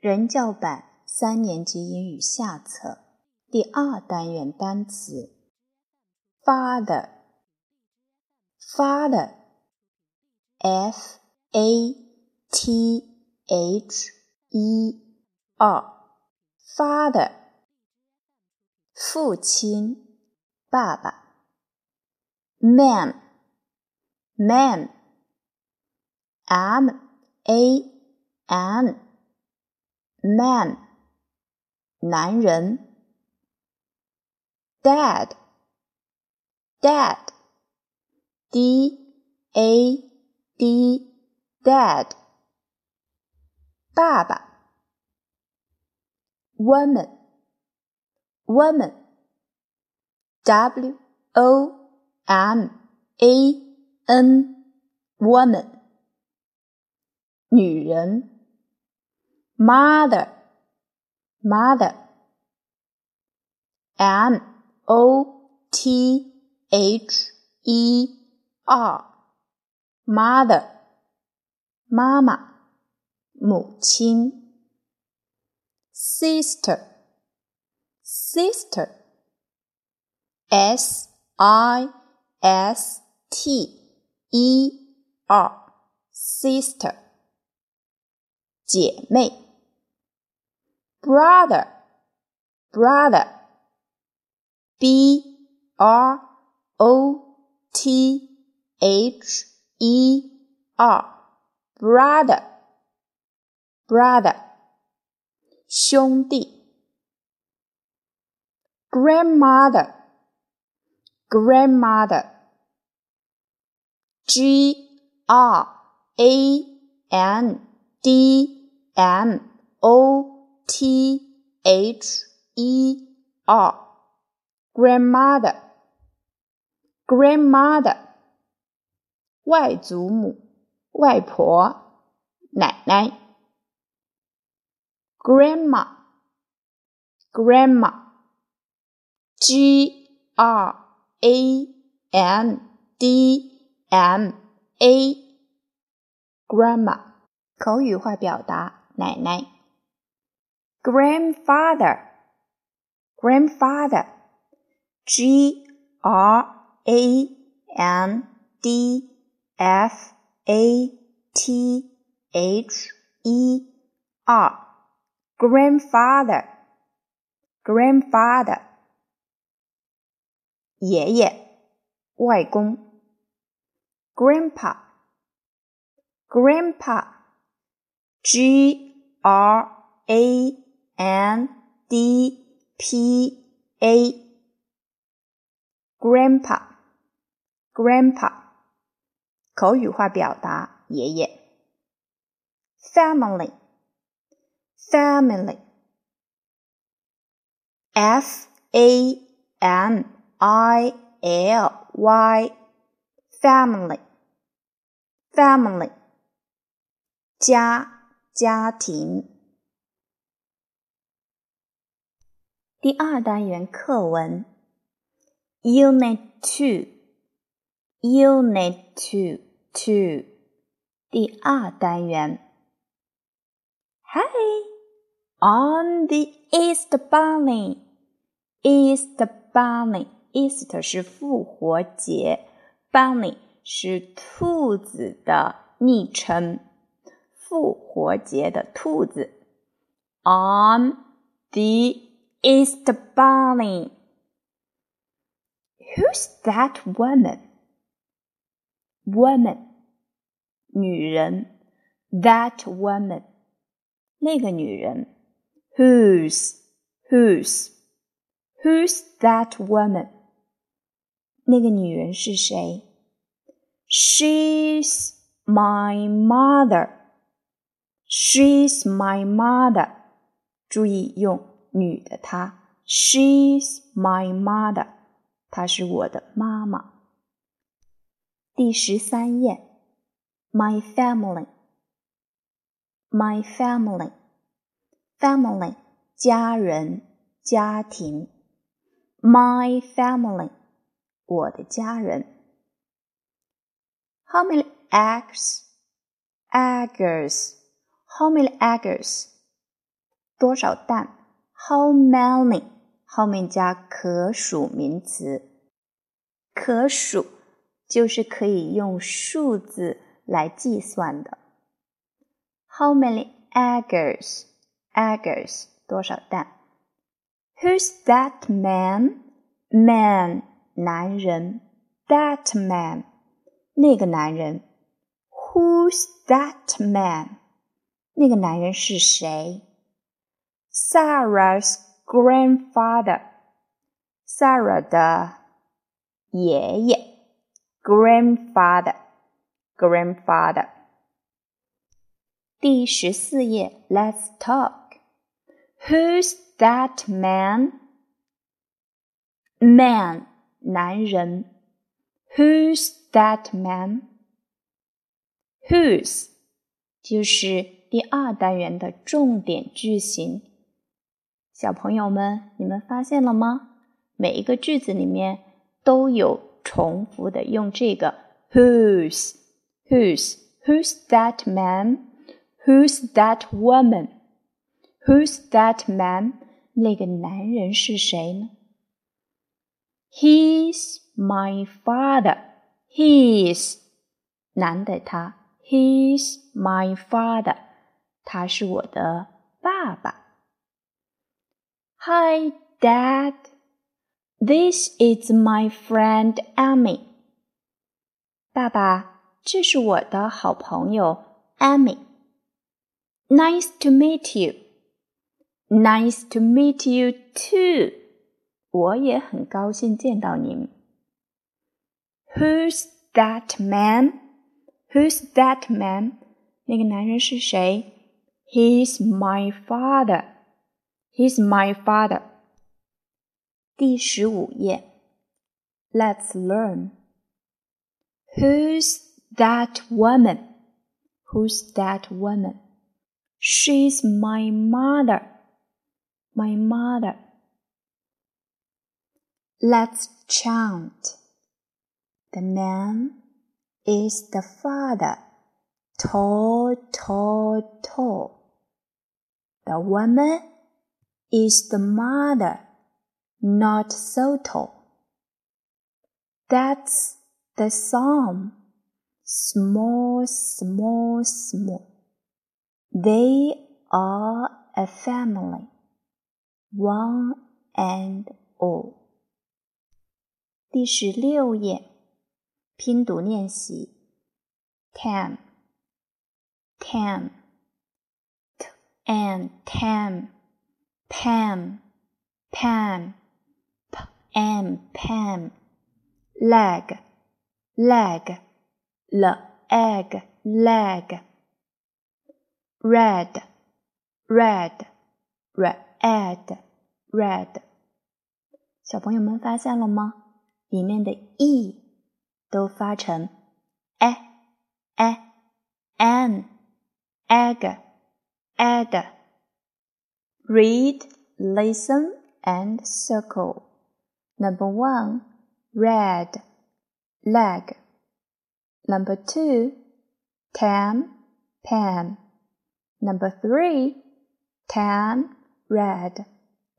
人教版三年级英语下册第二单元单词：father，father，f a t h e r，father，父亲，爸爸。man，man，m a n。man 男人，dad dad d a d dad 爸爸，woman woman w o m a n woman 女人。 mother, mother, m o t h e r, mother, 妈妈，母亲。sister, sister, s i s t e r, sister, 姐妹。 Brother, brother, b r o t h e r, brother, brother, 兄弟。grandmother, grandmother, g r a n d m o T H E R grandmother grandmother 外祖母外婆奶奶 grandma grandma G R A N D M A grandma 口语化表达奶奶。grandfather, grandfather, G R A N D F A T H E R, grandfather, grandfather, 爷爷，外公，grandpa, grandpa, G R A N D P A grandpa grandpa 口语化表达爷爷 family family F A M I L Y family family 家家庭第二单元课文，Unit Two，Unit Two Two，第二单元。Hi，on the East Bunny，East Bunny，East 是复活节，Bunny 是兔子的昵称，复活节的兔子。On the is the bunny. Who's that woman? Woman，女人。That woman，那个女人。Who's who's who's that woman？那个女人是谁？She's my mother. She's my mother. 注意用 女的她，She's my mother，她是我的妈妈。第十三页，My family，My family，family 家人家庭，My family 我的家人。How many eggs? Eggs. How many eggs? 多少蛋 ？How many？后面加可数名词。可数就是可以用数字来计算的。How many eggs? Eggs 多少蛋？Who's that man? Man 男人。That man 那个男人。Who's that man? 那个男人是谁 ？Sarah's grandfather. Sarah 的爷爷，grandfather, grandfather。第十四页，Let's talk. Who's that man? Man，男人。Who's that man? Whose 就是第二单元的重点句型。 小朋友们，你们发现了吗？每一个句子里面都有重复的用这个 whose whose who's that man who's that woman who's that man 那个男人是谁呢？He's my father. He's 男的他，He's my father. 他是我的爸爸。Hi, Dad. This is my friend Amy. 爸爸，这是我的好朋友 Amy。Nice to meet you. Nice to meet you too. 我也很高兴见到您。Who's that man? Who's that man? 那个男人是谁？He's my father. He's my father. 第十五页，Let's learn. Who's that woman? Who's that woman? She's my mother. My mother. Let's chant. The man is the father. Tall, tall, tall. The woman is the mother not so tall. That's the song. Small, small, small. They are a family, one and all. 第十六页，拼读练习。tam, tam, t and tam, pam, pam am pam leg leg l egg leg red red red red 小朋友们发现了吗？里面的 e 都发成 e e an egg egg read listen and circle Number one, red, leg. Number two, tan, pan. Number three, tan, red.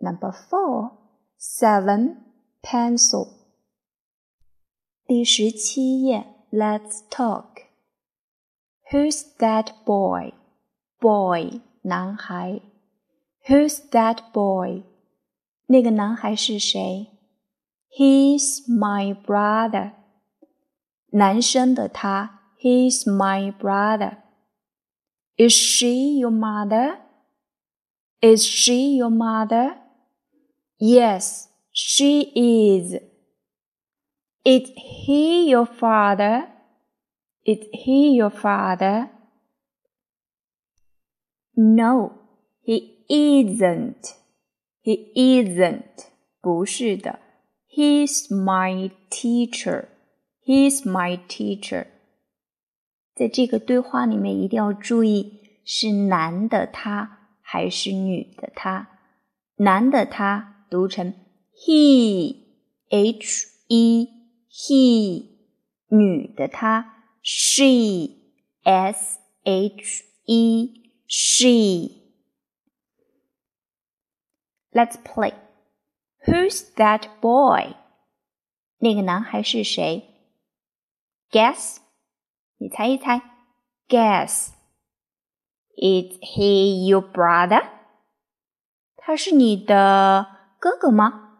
Number four, seven, pencil. 第十七页，Let's talk. Who's that boy? Boy, 男孩。 Who's that boy? 那个男孩是谁？He's my brother. 男生的他，He's my brother. Is she your mother? Is she your mother? Yes, she is. Is he your father? Is he your father? No, he isn't. He isn't. 不是的。He's my teacher. He's my teacher. 在这个对话里面，一定要注意是男的他还是女的她。男的他读成 he，h e he；女的她 she，s h e she。 Let's play. Who's that boy? 那个男孩是谁？Guess. 你猜一猜。Guess. Is he your brother? 他是你的哥哥吗？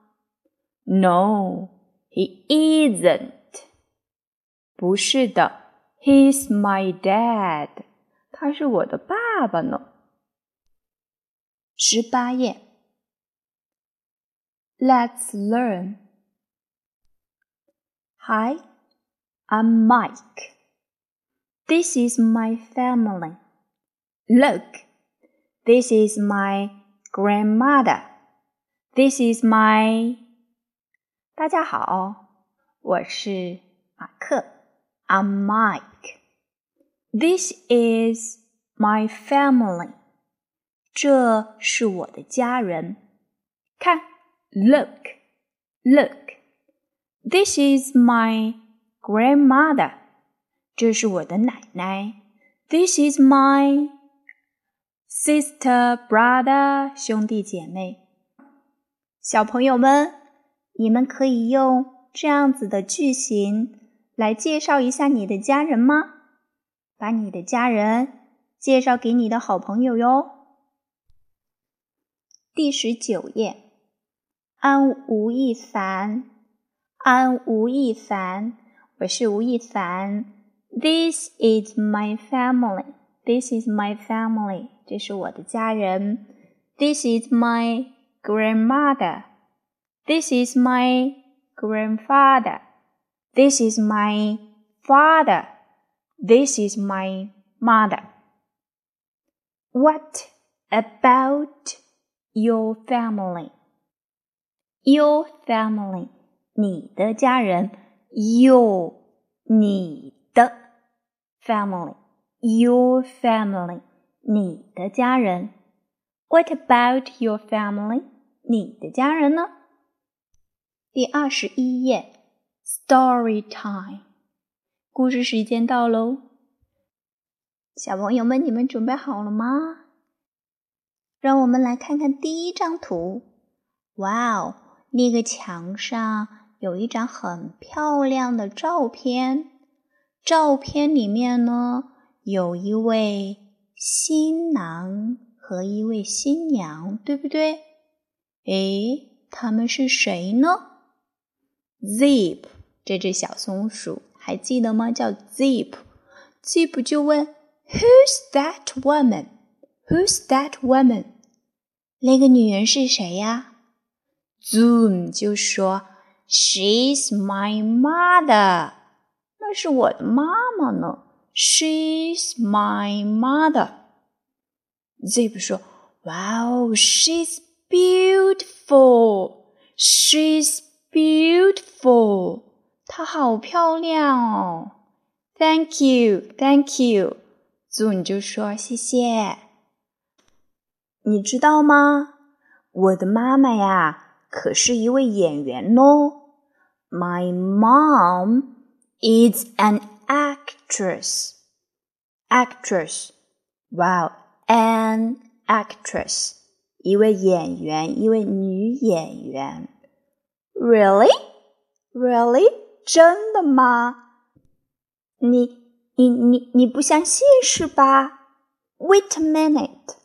No, he isn't. 不是的，He's my dad. 他是我的爸爸呢。十八页。 Let's learn. Hi, I'm Mike. This is my family. Look, this is my grandmother. This is my 大家好，我是马克。I'm Mike. This is my family. 这是我的家人。看。 Look, look. This is my grandmother. 这是我的奶奶。This is my sister, brother. 兄弟姐妹。小朋友们，你们可以用这样子的句型来介绍一下你的家人吗？把你的家人介绍给你的好朋友哟。第十九页。 安吴亦凡，安吴亦凡，我是吴亦凡。This is my family. This is my family. 这是我的家人。This is my grandmother. This is my grandfather. This is my father. This is my mother. What about your family? Your family，你的家人。Your，你的 family，Your family，你的家人。What about your family？你的家人呢？第二十一页，Story time，故事时间到喽。小朋友们，你们准备好了吗？让我们来看看第一张图。哇哦！那个墙上有一张很漂亮的照片，照片里面呢有一位新郎和一位新娘，对不对？诶，他们是谁呢？Zip 这只小松鼠还记得吗？叫 Zip，Zip 就问：Who's that woman？Who's that woman？那个女人是谁呀？Zoom 就说：“She's my mother，那是我的妈妈呢。”She's my mother。Zip 说：“Wow, she's beautiful. She's beautiful. 她好漂亮哦。”Thank you, thank you。Zoom 就说：“谢谢。”你知道吗？我的妈妈呀。可是一位演员哦。My mom is an actress. Actress. Wow, an actress. 一位演员，一位女演员。Really? Really? 真的吗？你你你你不相信是吧？Wait a minute.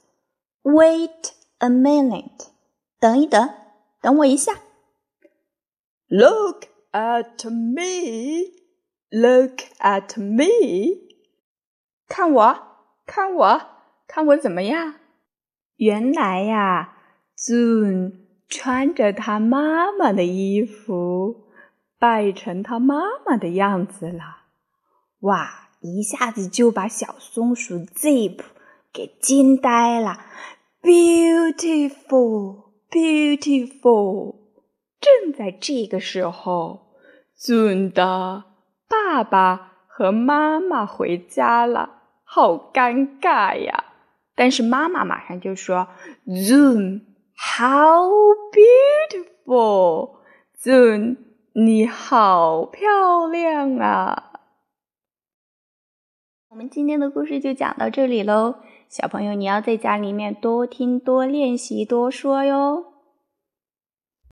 Wait a minute. 等一等。等我一下。Look at me, look at me，看我，看我，看我怎么样？原来呀，June 穿着他妈妈的衣服，扮成他妈妈的样子了。哇，一下子就把小松鼠 Zip 给惊呆了。Beautiful。Beautiful！正在这个时候，Zoom 的爸爸和妈妈回家了，好尴尬呀！但是妈妈马上就说：“Zoom，how beautiful！Zoom，你好漂亮啊！”我们今天的故事就讲到这里喽。小朋友，你要在家里面多听、多练习、多说哟。